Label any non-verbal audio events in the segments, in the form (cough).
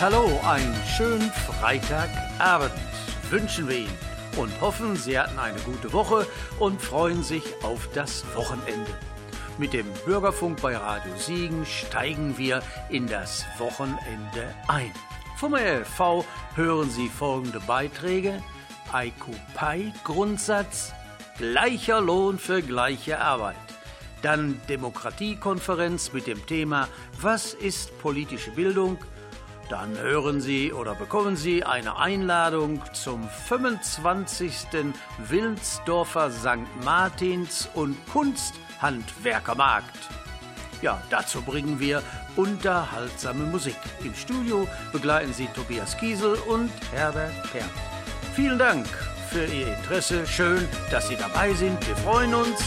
Hallo, einen schönen Freitagabend wünschen wir Ihnen und hoffen, Sie hatten eine gute Woche und freuen sich auf das Wochenende. Mit dem Bürgerfunk bei Radio Siegen steigen wir in das Wochenende ein. Vom LV hören Sie folgende Beiträge. IQPI-Grundsatz, gleicher Lohn für gleiche Arbeit. Dann Demokratiekonferenz mit dem Thema Was ist politische Bildung? Dann hören Sie oder bekommen Sie eine Einladung zum 25. Wilnsdorfer St. Martins und Kunsthandwerkermarkt. Ja, dazu bringen wir unterhaltsame Musik. Im Studio begleiten Sie Tobias Kiesel und Herbert Perl. Vielen Dank für Ihr Interesse. Schön, dass Sie dabei sind. Wir freuen uns.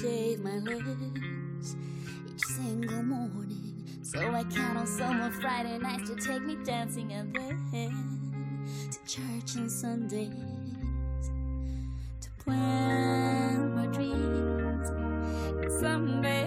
shave my lips each single morning so I count on someone Friday nights to take me dancing and then to church on Sundays to plan my dreams and someday.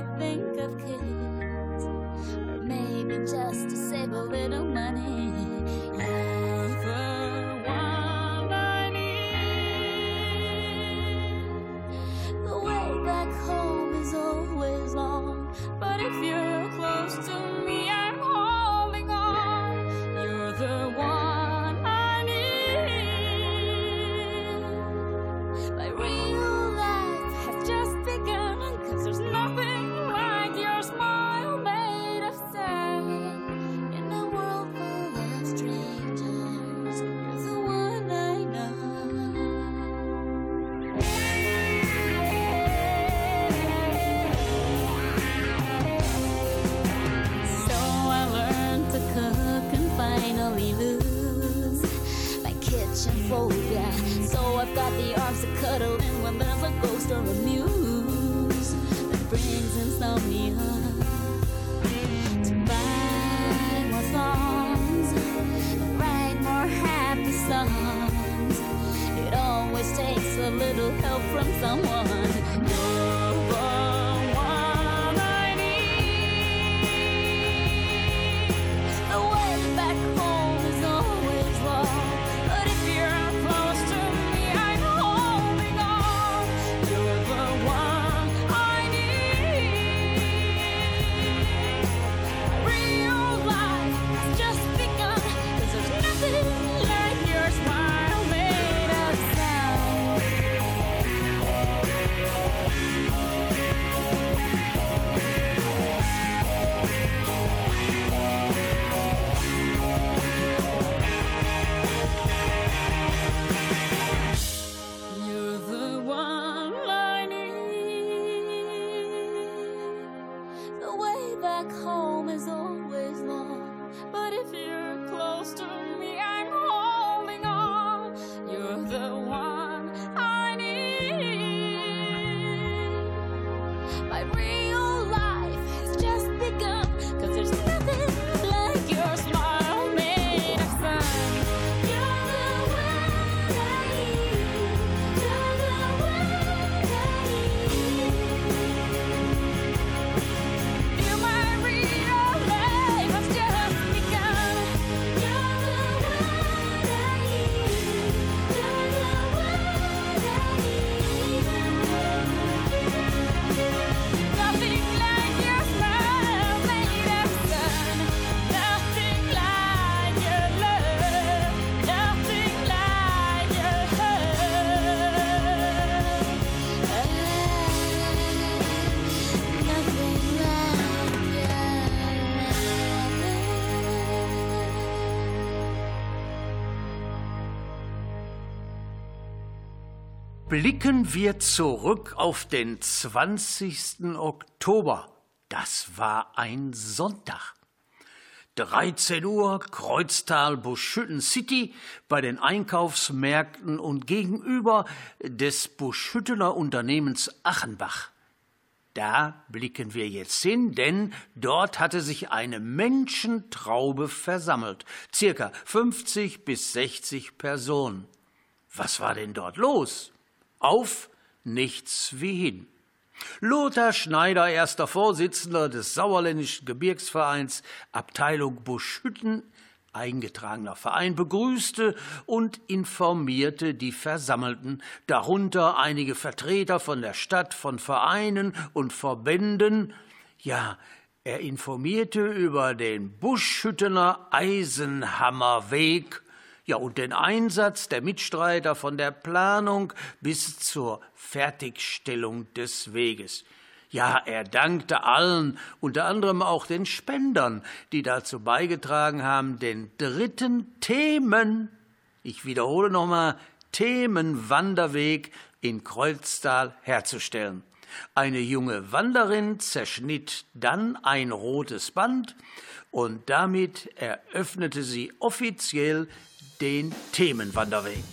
Blicken wir zurück auf den 20. Oktober. Das war ein Sonntag. 13 Uhr, Kreuztal Buschütten City bei den Einkaufsmärkten und gegenüber des Buschüttener Unternehmens Achenbach. Da blicken wir jetzt hin, denn dort hatte sich eine Menschentraube versammelt. Circa 50 bis 60 Personen. Was war denn dort los? Auf nichts wie hin. Lothar Schneider, erster Vorsitzender des Sauerländischen Gebirgsvereins, Abteilung Buschhütten, eingetragener Verein, begrüßte und informierte die Versammelten, darunter einige Vertreter von der Stadt, von Vereinen und Verbänden. Ja, er informierte über den Buschhüttener Eisenhammerweg, ja, und den Einsatz der Mitstreiter von der Planung bis zur Fertigstellung des Weges. Ja, er dankte allen, unter anderem auch den Spendern, die dazu beigetragen haben, den dritten Themen, ich wiederhole nochmal, Themenwanderweg in Kreuztal herzustellen. Eine junge Wanderin zerschnitt dann ein rotes Band und damit eröffnete sie offiziell den Themenwanderweg.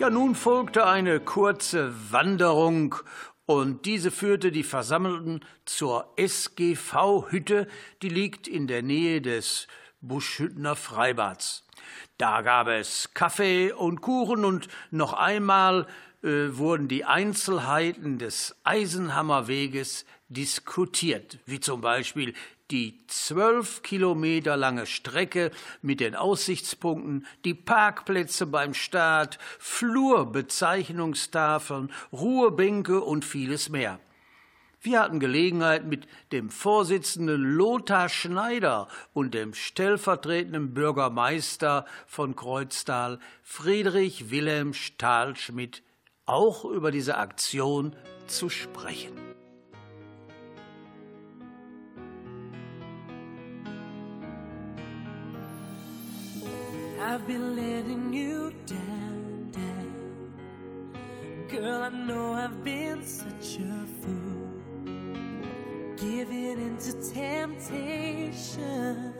Ja, nun folgte eine kurze Wanderung und diese führte die Versammelten zur SGV-Hütte, die liegt in der Nähe des Buschhüttener Freibads. Da gab es Kaffee und Kuchen und noch einmal äh, wurden die Einzelheiten des Eisenhammerweges diskutiert, wie zum Beispiel die zwölf Kilometer lange Strecke mit den Aussichtspunkten, die Parkplätze beim Start, Flurbezeichnungstafeln, Ruhebänke und vieles mehr. Wir hatten Gelegenheit, mit dem Vorsitzenden Lothar Schneider und dem stellvertretenden Bürgermeister von Kreuztal, Friedrich Wilhelm Stahlschmidt, auch über diese Aktion zu sprechen. I've been letting you down, down. Girl, I know I've been such a fool. Giving into temptation,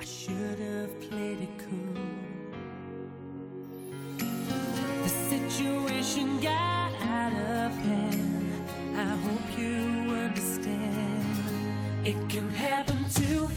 I should have played it cool. The situation got out of hand. I hope you understand. It can happen to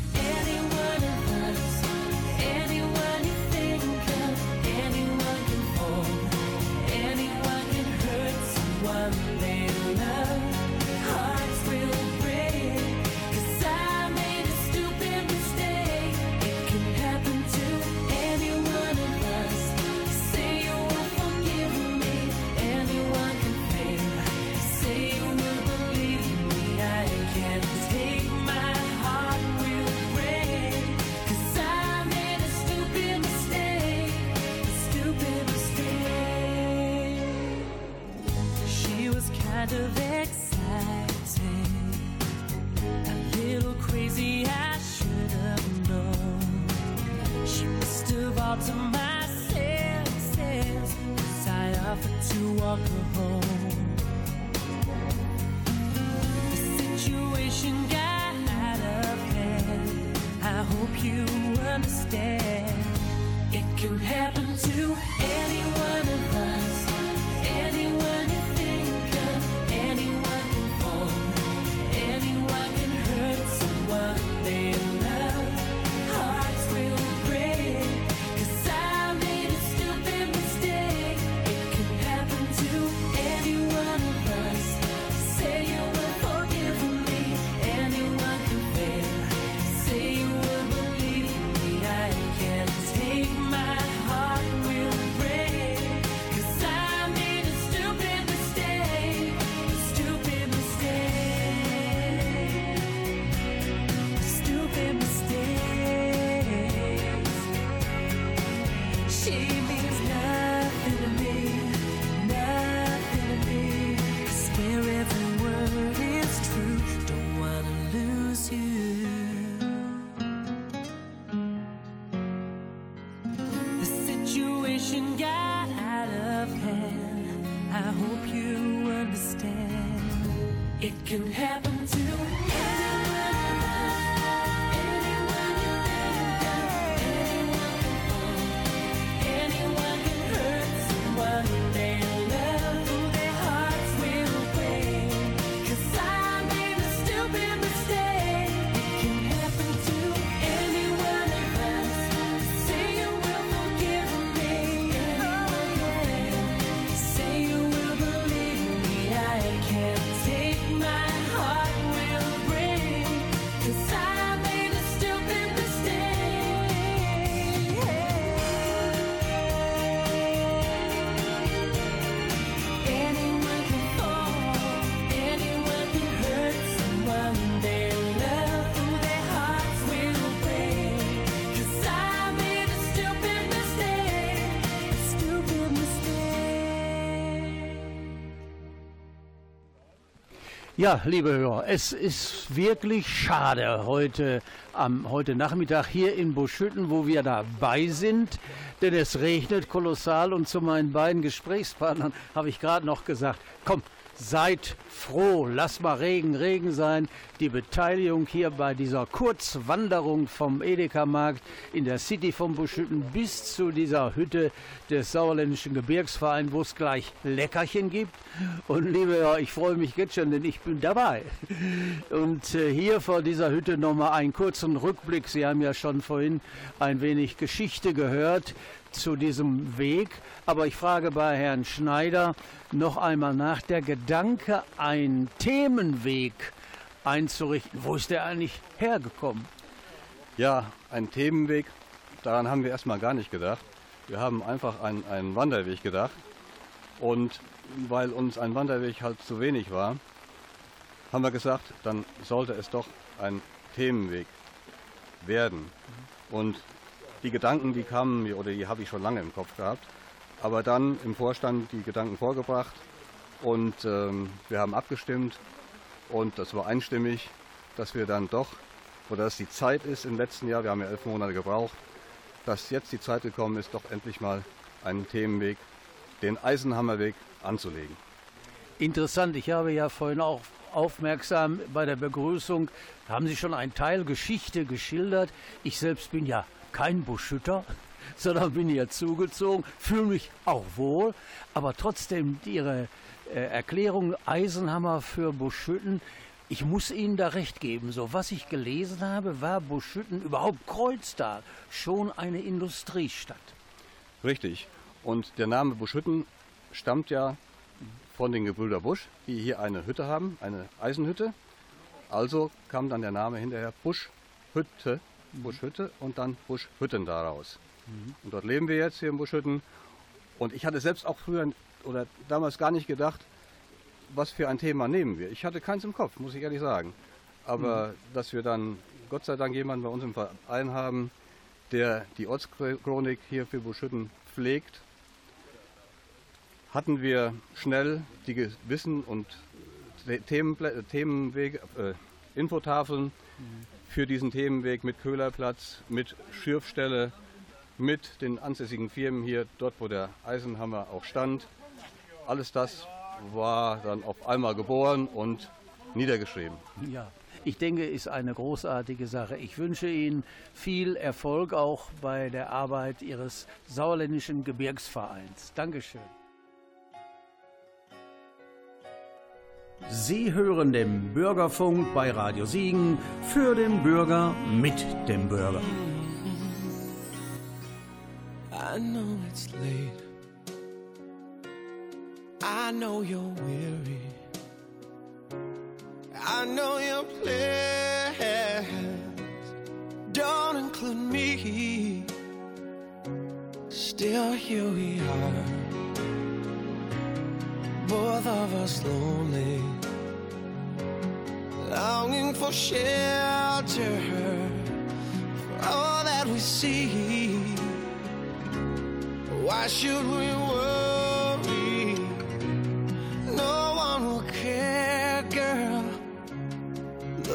situation got out of hand. I hope you understand. It can happen to Ja, liebe Hörer, es ist wirklich schade heute am heute Nachmittag hier in Buschütten, wo wir dabei sind, denn es regnet kolossal und zu meinen beiden Gesprächspartnern habe ich gerade noch gesagt, komm, Seid froh, lass mal Regen, Regen sein. Die Beteiligung hier bei dieser Kurzwanderung vom Edeka-Markt in der City von Buschütten bis zu dieser Hütte des Sauerländischen Gebirgsvereins, wo es gleich Leckerchen gibt. Und liebe, ich freue mich jetzt schon, denn ich bin dabei. Und äh, hier vor dieser Hütte nochmal einen kurzen Rückblick. Sie haben ja schon vorhin ein wenig Geschichte gehört zu diesem Weg. Aber ich frage bei Herrn Schneider noch einmal nach der Gedanke, einen Themenweg einzurichten. Wo ist der eigentlich hergekommen? Ja, ein Themenweg, daran haben wir erstmal gar nicht gedacht. Wir haben einfach einen, einen Wanderweg gedacht. Und weil uns ein Wanderweg halt zu wenig war, haben wir gesagt, dann sollte es doch ein Themenweg werden. Und die Gedanken, die kamen mir, oder die habe ich schon lange im Kopf gehabt, aber dann im Vorstand die Gedanken vorgebracht und ähm, wir haben abgestimmt und das war einstimmig, dass wir dann doch, oder dass die Zeit ist im letzten Jahr, wir haben ja elf Monate gebraucht, dass jetzt die Zeit gekommen ist, doch endlich mal einen Themenweg, den Eisenhammerweg anzulegen. Interessant, ich habe ja vorhin auch aufmerksam bei der Begrüßung, haben Sie schon einen Teil Geschichte geschildert. Ich selbst bin ja kein Buschhütter, (laughs) sondern bin hier zugezogen, fühle mich auch wohl, aber trotzdem Ihre Erklärung Eisenhammer für Buschhütten, ich muss Ihnen da recht geben. So was ich gelesen habe, war Buschhütten, überhaupt Kreuztal, schon eine Industriestadt. Richtig. Und der Name Buschhütten stammt ja von den Gebrüder Busch, die hier eine Hütte haben, eine Eisenhütte. Also kam dann der Name hinterher Buschhütte, Buschhütte und dann Buschhütten daraus. Mhm. Und dort leben wir jetzt hier in Buschhütten. Und ich hatte selbst auch früher oder damals gar nicht gedacht, was für ein Thema nehmen wir. Ich hatte keins im Kopf, muss ich ehrlich sagen. Aber mhm. dass wir dann Gott sei Dank jemanden bei uns im Verein haben, der die Ortschronik hier für Buschhütten pflegt, hatten wir schnell die Wissen und Themen, äh, Infotafeln mhm. für diesen Themenweg mit Köhlerplatz, mit Schürfstelle, mit den ansässigen Firmen hier, dort wo der Eisenhammer auch stand. Alles das war dann auf einmal geboren und niedergeschrieben. Ja, ich denke, ist eine großartige Sache. Ich wünsche Ihnen viel Erfolg auch bei der Arbeit Ihres sauerländischen Gebirgsvereins. Dankeschön. Sie hören den Bürgerfunk bei Radio Siegen für den Bürger mit dem Bürger. I know it's late. I know you're weary. I know your plans don't include me. Still, here we are, both of us lonely, longing for shelter for all that we see. Why should we worry?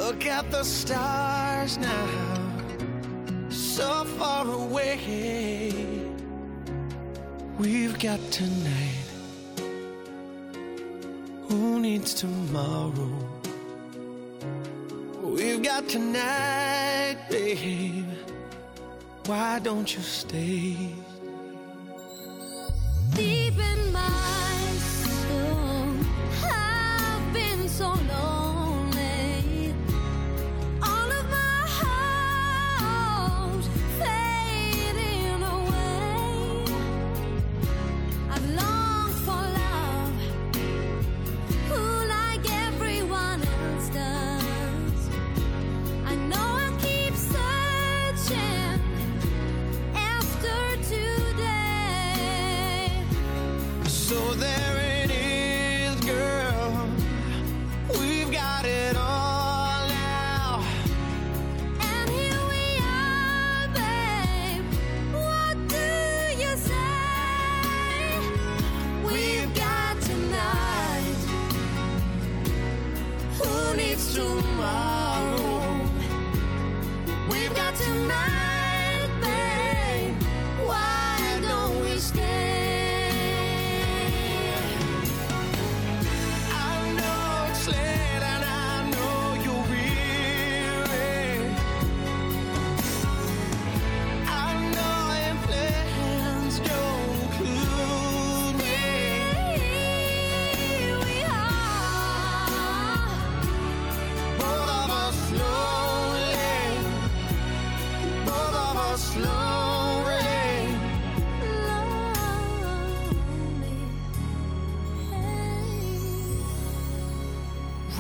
Look at the stars now, so far away. We've got tonight. Who needs tomorrow? We've got tonight, babe. Why don't you stay? deep in my soul. I've been so long.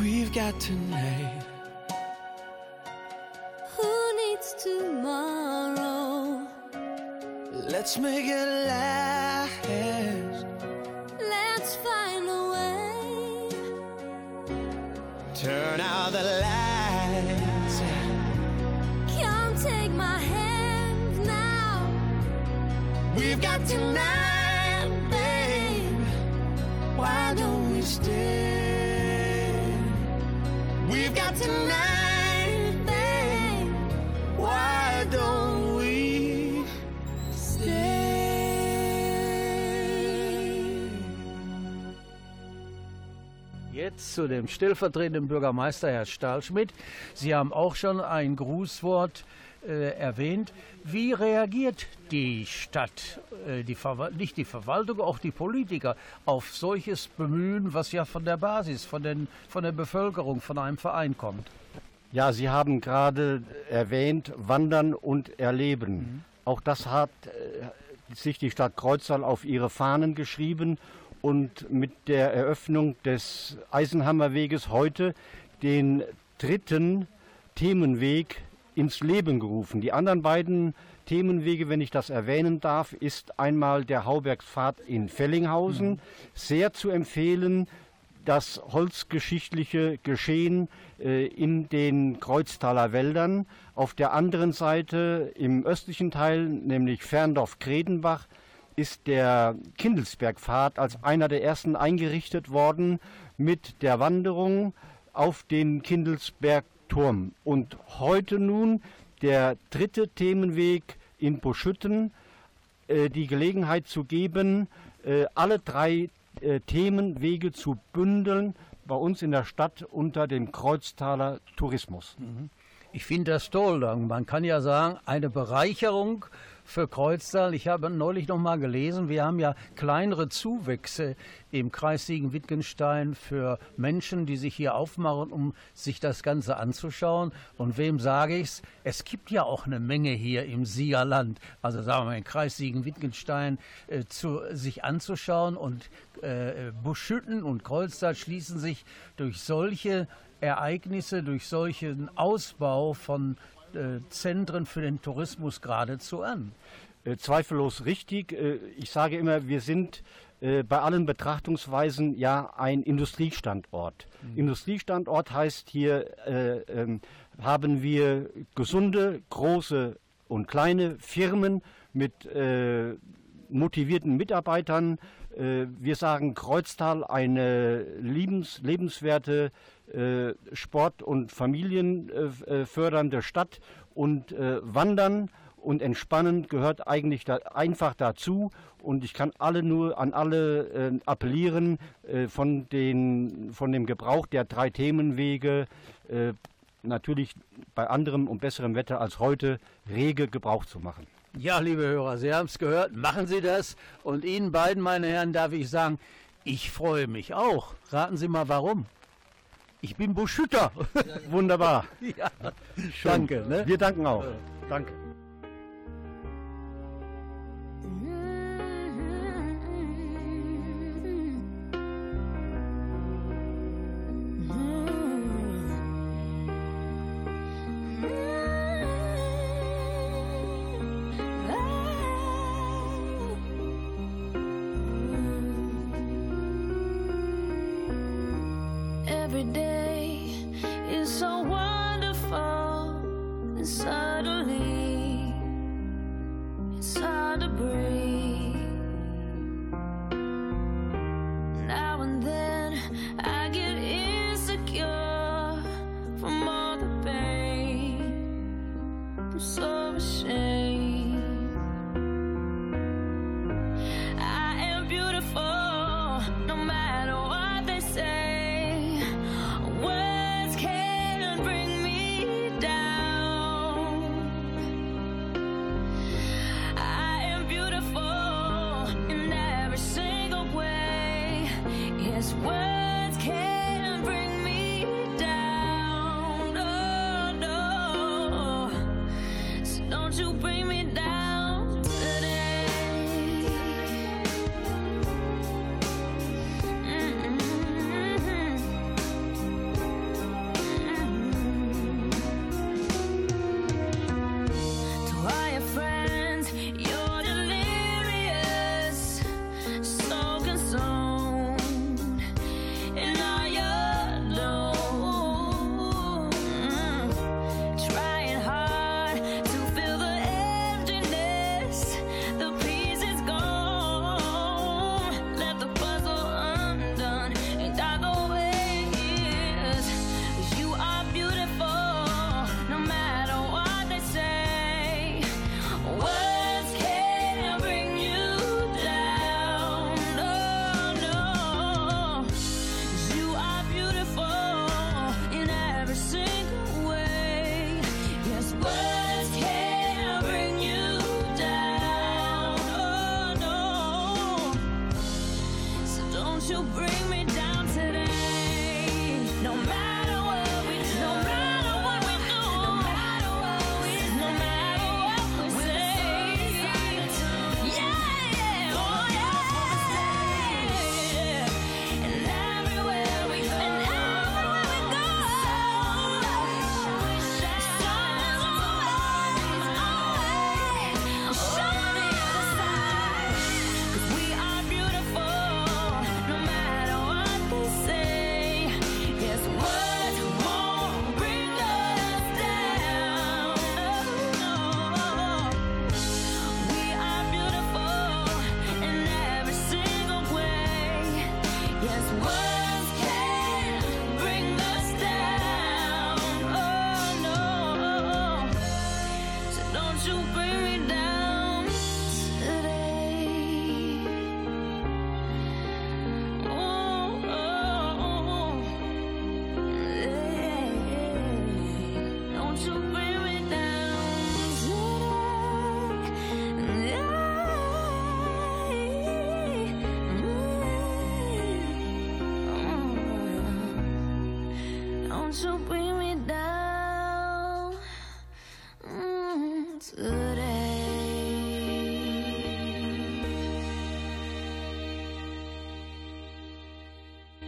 We've got tonight. Who needs tomorrow? Let's make it last. Let's find a way. Turn out the lights. Come take my hand now. We've got tonight, babe. Why don't we stay? Jetzt zu dem stellvertretenden Bürgermeister, Herr Stahlschmidt. Sie haben auch schon ein Grußwort äh, erwähnt. Wie reagiert die Stadt, äh, die nicht die Verwaltung, auch die Politiker auf solches Bemühen, was ja von der Basis, von, den, von der Bevölkerung, von einem Verein kommt? Ja, Sie haben gerade erwähnt, Wandern und Erleben. Auch das hat äh, sich die Stadt Kreuztal auf ihre Fahnen geschrieben und mit der Eröffnung des Eisenhammerweges heute den dritten Themenweg ins Leben gerufen. Die anderen beiden Themenwege, wenn ich das erwähnen darf, ist einmal der Haubergspfad in Fellinghausen, sehr zu empfehlen, das holzgeschichtliche Geschehen äh, in den Kreuztaler Wäldern. Auf der anderen Seite im östlichen Teil, nämlich Ferndorf-Kredenbach, ist der Kindelsbergpfad als einer der ersten eingerichtet worden mit der Wanderung auf den Kindelsbergturm. Und heute nun der dritte Themenweg in Buschütten, äh, die Gelegenheit zu geben, äh, alle drei äh, Themenwege zu bündeln bei uns in der Stadt unter dem Kreuztaler Tourismus. Ich finde das toll. Man kann ja sagen, eine Bereicherung für Kreuztal. Ich habe neulich noch mal gelesen, wir haben ja kleinere Zuwächse im Kreis Siegen-Wittgenstein für Menschen, die sich hier aufmachen, um sich das Ganze anzuschauen. Und wem sage ich's? Es gibt ja auch eine Menge hier im Siegerland, also sagen wir mal im Kreis Siegen-Wittgenstein, äh, sich anzuschauen. Und äh, Buschütten und Kreuztal schließen sich durch solche Ereignisse, durch solchen Ausbau von Zentren für den Tourismus geradezu an. Äh, zweifellos richtig. Äh, ich sage immer, wir sind äh, bei allen Betrachtungsweisen ja ein Industriestandort. Industriestandort heißt hier, äh, ähm, haben wir gesunde, große und kleine Firmen mit äh, motivierten Mitarbeitern. Äh, wir sagen Kreuztal eine liebens, lebenswerte äh, Sport- und familienfördernde Stadt und äh, Wandern und Entspannen gehört eigentlich da, einfach dazu und ich kann alle nur an alle äh, appellieren, äh, von, den, von dem Gebrauch der drei Themenwege äh, natürlich bei anderem und besserem Wetter als heute rege Gebrauch zu machen. Ja, liebe Hörer, Sie haben es gehört, machen Sie das. Und Ihnen beiden, meine Herren, darf ich sagen, ich freue mich auch. Raten Sie mal, warum. Ich bin Buschütter. (laughs) Wunderbar. ja, danke. Ne? Wir danken auch. Danke.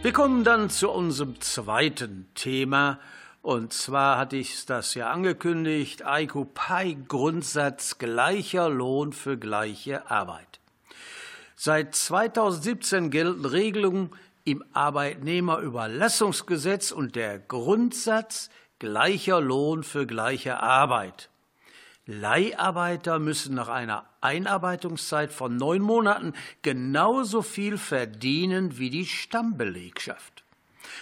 Wir kommen dann zu unserem zweiten Thema. Und zwar hatte ich das ja angekündigt, ICOPI-Grundsatz gleicher Lohn für gleiche Arbeit. Seit 2017 gelten Regelungen im Arbeitnehmerüberlassungsgesetz und der Grundsatz gleicher Lohn für gleiche Arbeit. Leiharbeiter müssen nach einer Einarbeitungszeit von neun Monaten genauso viel verdienen wie die Stammbelegschaft.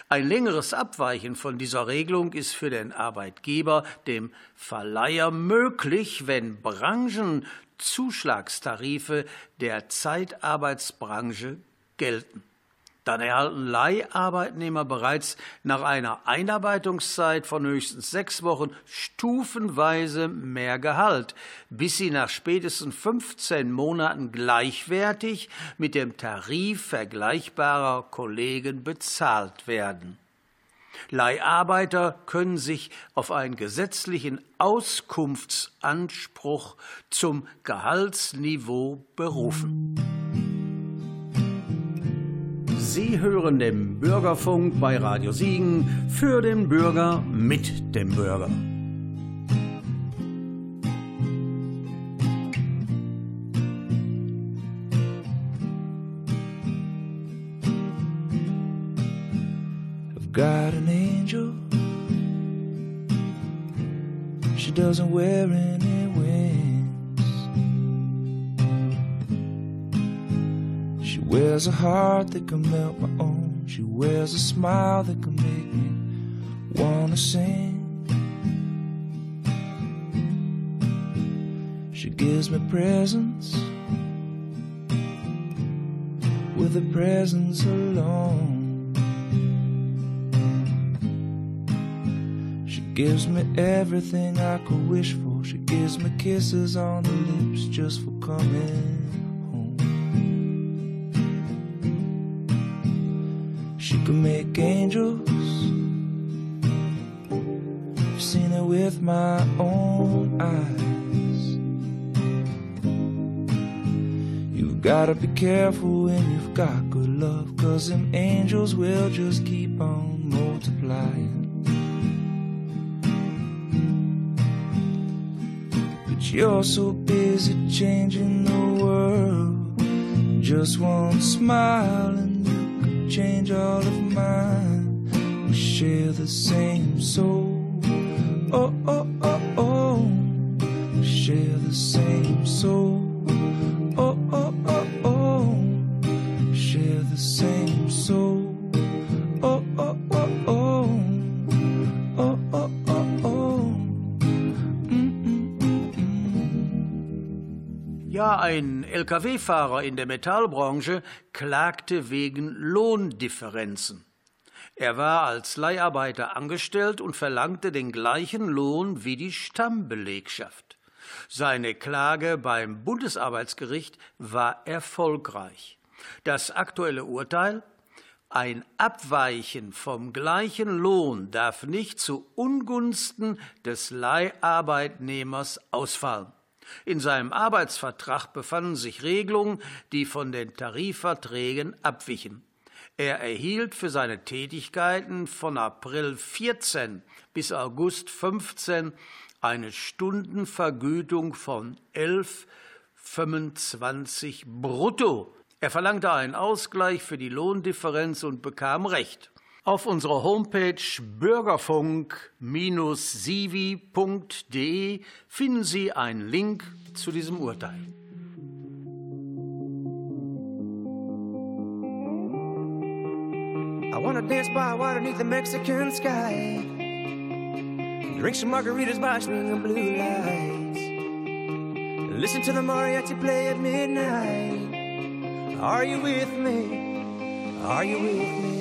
Ein längeres Abweichen von dieser Regelung ist für den Arbeitgeber, dem Verleiher, möglich, wenn Branchenzuschlagstarife der Zeitarbeitsbranche gelten. Dann erhalten Leiharbeitnehmer bereits nach einer Einarbeitungszeit von höchstens sechs Wochen stufenweise mehr Gehalt, bis sie nach spätestens 15 Monaten gleichwertig mit dem Tarif vergleichbarer Kollegen bezahlt werden. Leiharbeiter können sich auf einen gesetzlichen Auskunftsanspruch zum Gehaltsniveau berufen. Sie hören den Bürgerfunk bei Radio Siegen für den Bürger mit dem Bürger. Got an angel. She doesn't wear any wears a heart that can melt my own. She wears a smile that can make me wanna sing. She gives me presents with a presence alone. She gives me everything I could wish for. She gives me kisses on the lips just for coming. Can make angels. I've seen it with my own eyes. You've gotta be careful when you've got good love, cause them angels will just keep on multiplying. But you're so busy changing the world. Just one smile change all of mine. We share the same soul. Lkw-Fahrer in der Metallbranche klagte wegen Lohndifferenzen. Er war als Leiharbeiter angestellt und verlangte den gleichen Lohn wie die Stammbelegschaft. Seine Klage beim Bundesarbeitsgericht war erfolgreich. Das aktuelle Urteil Ein Abweichen vom gleichen Lohn darf nicht zu Ungunsten des Leiharbeitnehmers ausfallen. In seinem Arbeitsvertrag befanden sich Regelungen, die von den Tarifverträgen abwichen. Er erhielt für seine Tätigkeiten von April 14 bis August 15 eine Stundenvergütung von 11,25 brutto er verlangte einen Ausgleich für die Lohndifferenz und bekam Recht. Auf unserer Homepage bürgerfunk-sivi.de finden Sie einen Link zu diesem Urteil. I wanna dance by water beneath the Mexican sky. Drink some margaritas by swinging blue lights. Listen to the mariachi play at midnight. Are you with me? Are you with me?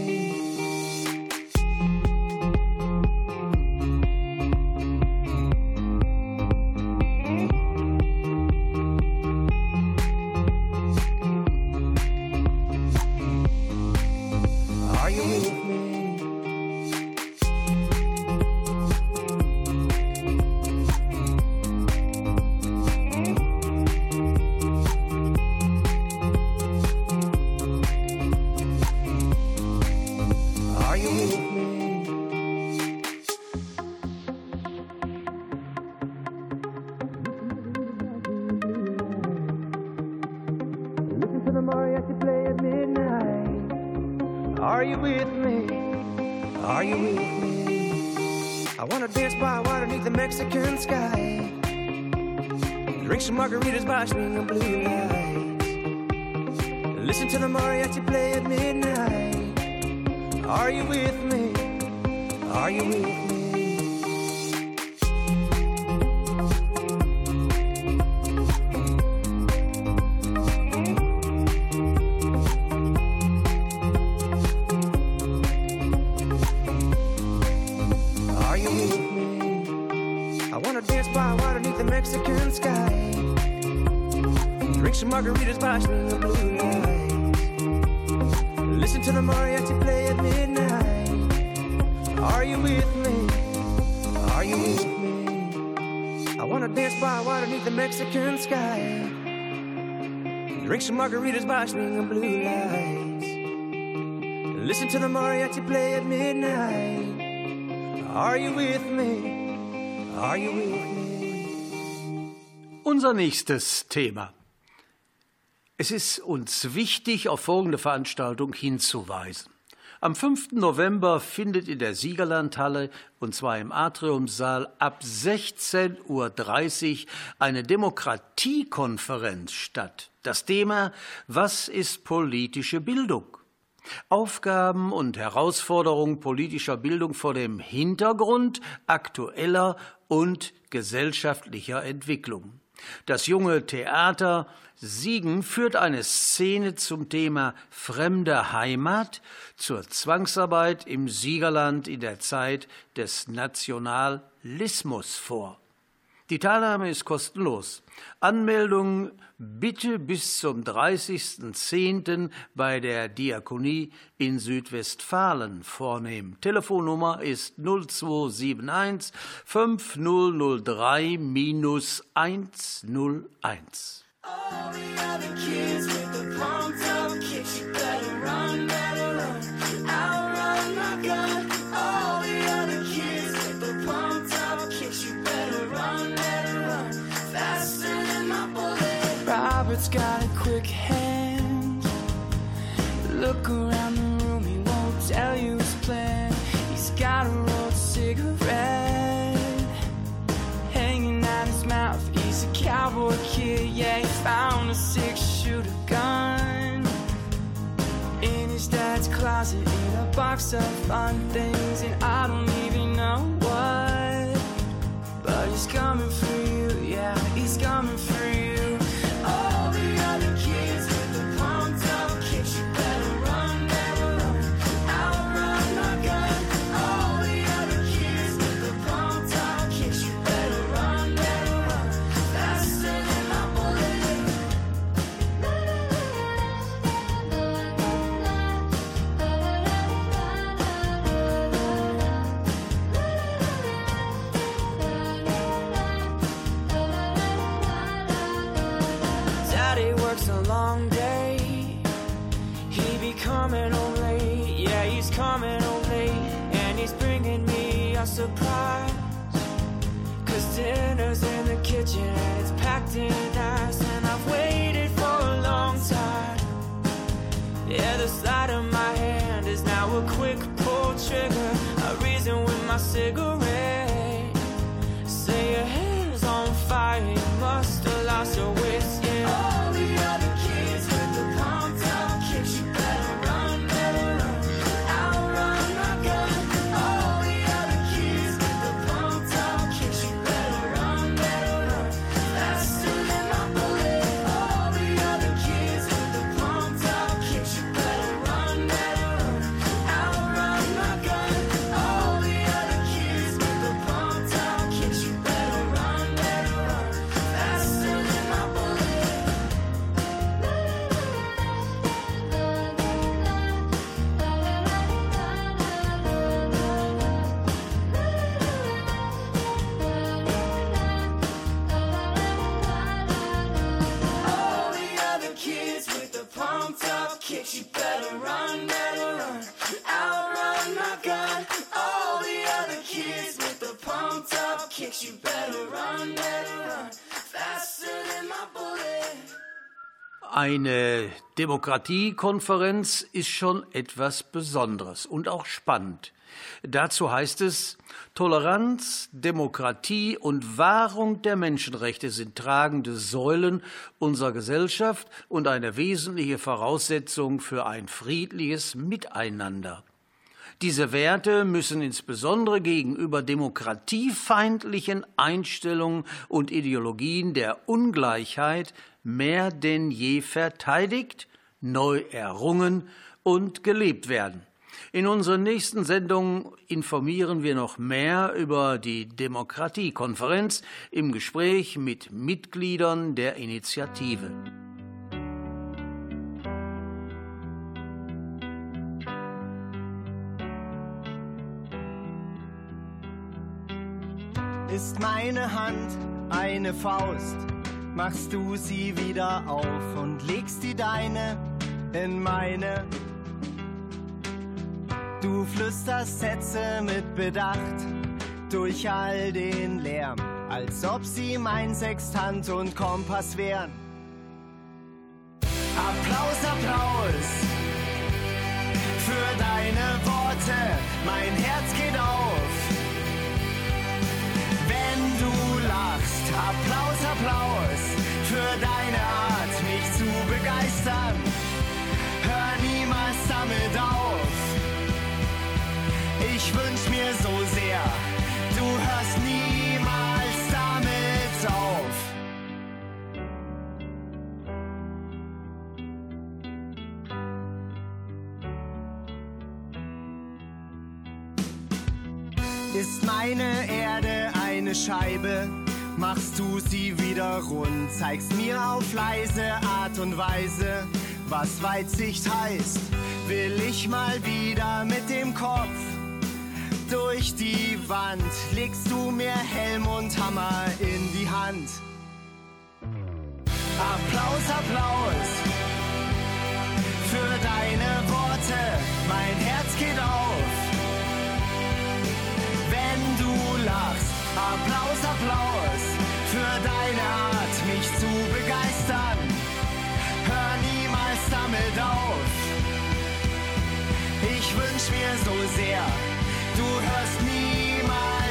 Margaritas by swinging blue lights. Listen to the mariachi play at midnight. Are you with me? Are you with me? I wanna dance by water beneath the Mexican sky. Drink some margaritas by swinging blue lights. Listen to the mariachi play at midnight. Are you with me? Are you with me? Unser nächstes Thema. Es ist uns wichtig, auf folgende Veranstaltung hinzuweisen. Am 5. November findet in der Siegerlandhalle, und zwar im Atriumsaal, ab 16.30 Uhr eine Demokratiekonferenz statt. Das Thema Was ist politische Bildung? Aufgaben und Herausforderungen politischer Bildung vor dem Hintergrund aktueller und gesellschaftlicher Entwicklungen. Das junge Theater Siegen führt eine Szene zum Thema fremde Heimat zur Zwangsarbeit im Siegerland in der Zeit des Nationalismus vor. Die Teilnahme ist kostenlos. Anmeldung bitte bis zum 30.10. bei der Diakonie in Südwestfalen vornehmen. Telefonnummer ist 0271 5003 101. All Robert's got a quick hand. Look around the room, he won't tell you his plan. He's got a rolled cigarette hanging out his mouth. He's a cowboy kid, yeah he found a six shooter gun in his dad's closet in a box of fun things, and I with my Eine Demokratiekonferenz ist schon etwas Besonderes und auch spannend. Dazu heißt es, Toleranz, Demokratie und Wahrung der Menschenrechte sind tragende Säulen unserer Gesellschaft und eine wesentliche Voraussetzung für ein friedliches Miteinander. Diese Werte müssen insbesondere gegenüber demokratiefeindlichen Einstellungen und Ideologien der Ungleichheit mehr denn je verteidigt, neu errungen und gelebt werden. In unseren nächsten Sendungen informieren wir noch mehr über die Demokratiekonferenz im Gespräch mit Mitgliedern der Initiative. Ist meine Hand eine Faust, machst du sie wieder auf und legst die deine in meine. Du flüsterst Sätze mit Bedacht durch all den Lärm, als ob sie mein Sextant und Kompass wären. Applaus, Applaus für deine Worte, mein Herz geht wünsch mir so sehr, du hörst niemals damit auf. Ist meine Erde eine Scheibe? Machst du sie wieder rund, zeigst mir auf leise Art und Weise, was Weitsicht heißt. Will ich mal wieder mit dem Kopf durch die Wand, legst du mir Helm und Hammer in die Hand. Applaus, Applaus für deine Worte, mein Herz geht auf wenn du lachst. Applaus, Applaus für deine Art, mich zu begeistern. Hör niemals damit auf. Ich wünsch mir so sehr, du hörst niemals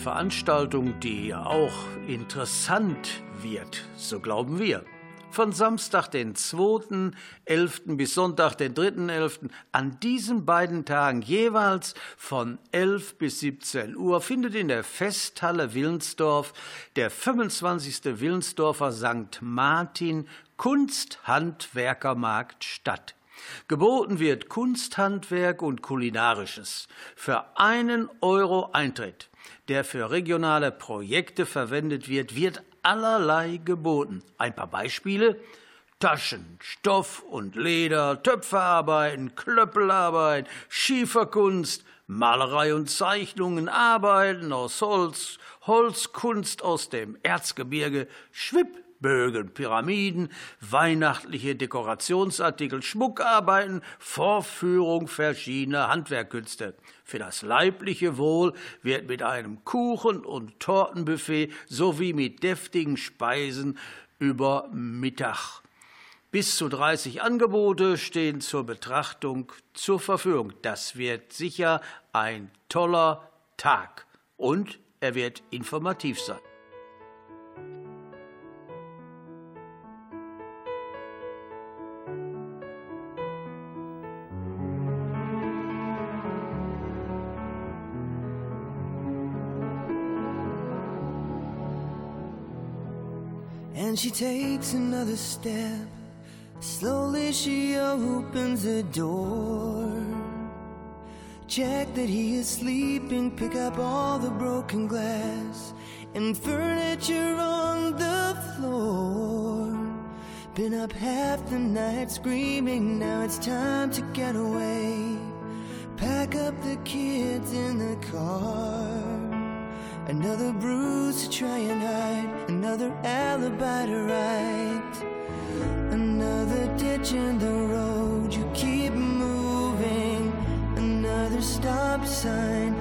Veranstaltung, die auch interessant wird, so glauben wir. Von Samstag, den 2.11. bis Sonntag, den 3.11. An diesen beiden Tagen jeweils von 11 bis 17 Uhr findet in der Festhalle Willensdorf der 25. Willensdorfer St. Martin Kunsthandwerkermarkt statt. Geboten wird Kunsthandwerk und Kulinarisches für einen Euro Eintritt, der für regionale Projekte verwendet wird, wird allerlei geboten. Ein paar Beispiele. Taschen, Stoff und Leder, Töpferarbeiten, Klöppelarbeit, Schieferkunst, Malerei und Zeichnungen, Arbeiten aus Holz, Holzkunst aus dem Erzgebirge, Schwibbögen, Pyramiden, weihnachtliche Dekorationsartikel, Schmuckarbeiten, Vorführung verschiedener Handwerkkünste. Für das leibliche Wohl wird mit einem Kuchen- und Tortenbuffet sowie mit deftigen Speisen über Mittag. Bis zu 30 Angebote stehen zur Betrachtung zur Verfügung. Das wird sicher ein toller Tag und er wird informativ sein. She takes another step. Slowly she opens the door. Check that he is sleeping, pick up all the broken glass and furniture on the floor. Been up half the night screaming, now it's time to get away. Pack up the kids in the car. Another bruise to try and hide, another alibi to write. Another ditch in the road, you keep moving. Another stop sign,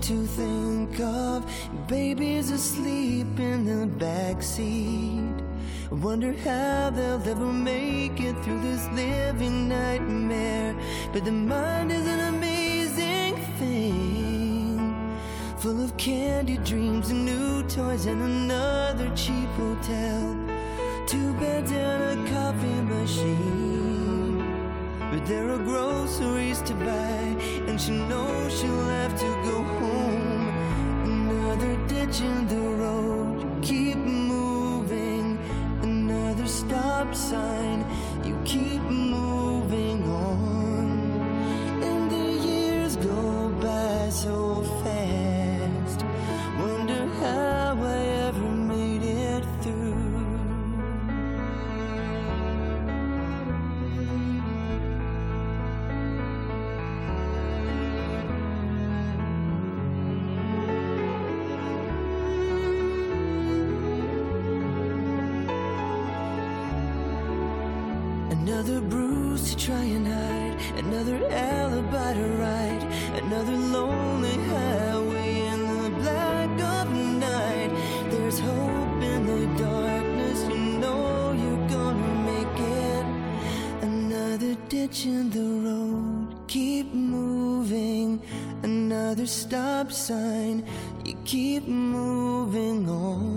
to think of, babies asleep in the backseat. Wonder how they'll ever make it through this living nightmare. But the mind is an amazing thing, full of candy dreams and new toys and another cheap hotel. Two beds and a coffee machine. But there are groceries to buy, and she knows she'll have to go. Another the road, you keep moving. Another stop sign, you keep Another bruise to try and hide, another alibi to ride, another lonely highway in the black of night. There's hope in the darkness, you know you're gonna make it. Another ditch in the road, keep moving. Another stop sign, you keep moving on.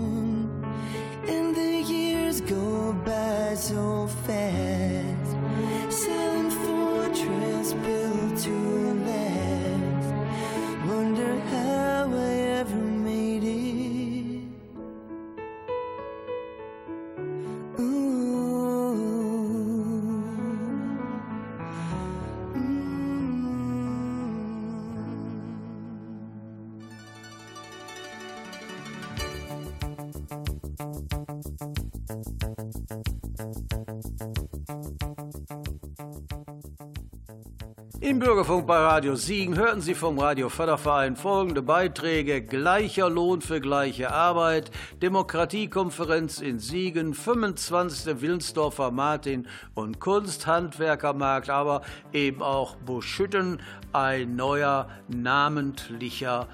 Bei Radio Siegen hörten Sie vom Radio Förderverein folgende Beiträge: Gleicher Lohn für gleiche Arbeit, Demokratiekonferenz in Siegen, 25. Willensdorfer Martin und Kunsthandwerkermarkt, aber eben auch Buschütten, ein neuer namentlicher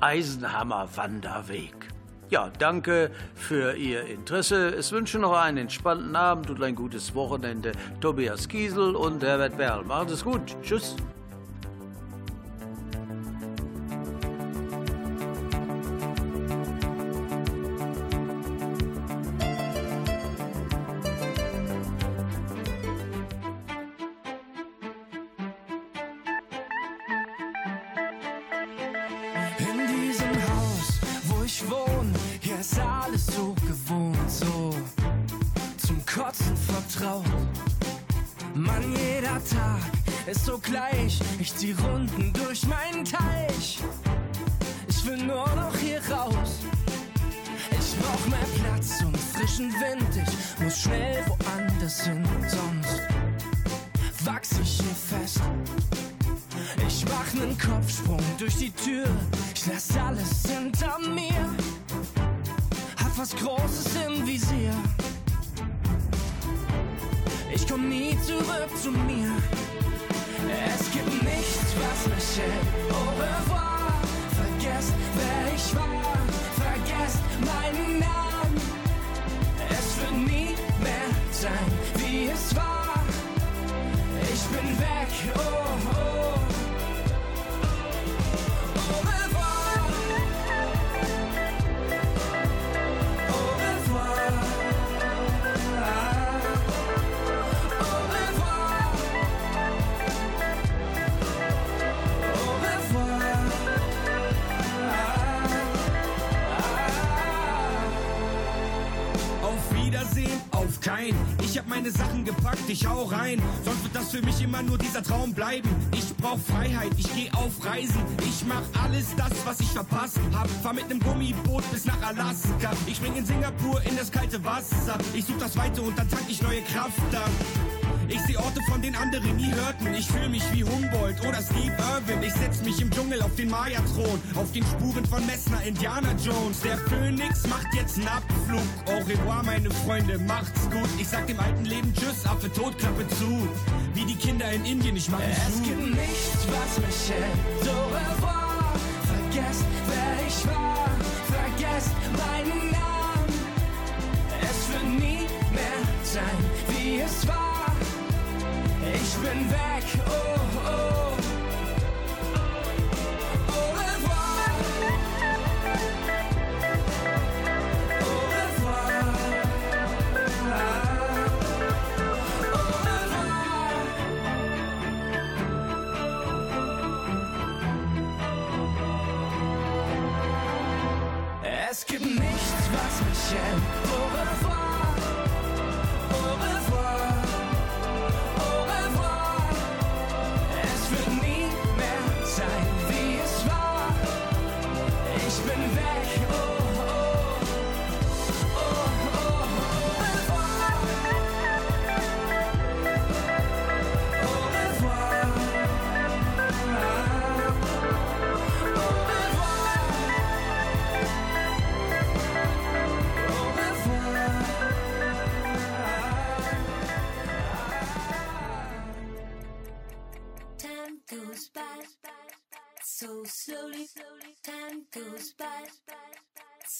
Eisenhammer-Wanderweg. Ja, danke für Ihr Interesse. Es wünschen noch einen entspannten Abend und ein gutes Wochenende. Tobias Kiesel und Herbert Berl. Macht es gut. Tschüss. Auf kein. Ich hab meine Sachen gepackt, ich hau rein. Sonst wird das für mich immer nur dieser Traum bleiben. Ich brauch Freiheit, ich geh auf Reisen. Ich mach alles das, was ich verpasst hab. Fahr mit nem Gummiboot bis nach Alaska. Ich spring in Singapur in das kalte Wasser. Ich such das Weite und dann tank ich neue Kraft ab. Ich seh Orte, von denen andere nie hörten. Ich fühl mich wie Humboldt oder Steve Irwin. Ich setz mich im Dschungel auf den Maya-Thron. Auf den Spuren von Messner, Indiana Jones. Der Phönix macht jetzt einen Abflug. Au revoir, meine Freunde, macht's gut. Ich sag dem alten Leben Tschüss, Affe tot, Klappe zu. Wie die Kinder in Indien, ich mach Es Schuh. gibt nichts, was mich hält. Au revoir. Vergesst, wer ich war. Vergesst meinen Namen. Es wird nie mehr sein, wie es war. Ich bin weg, oh, oh.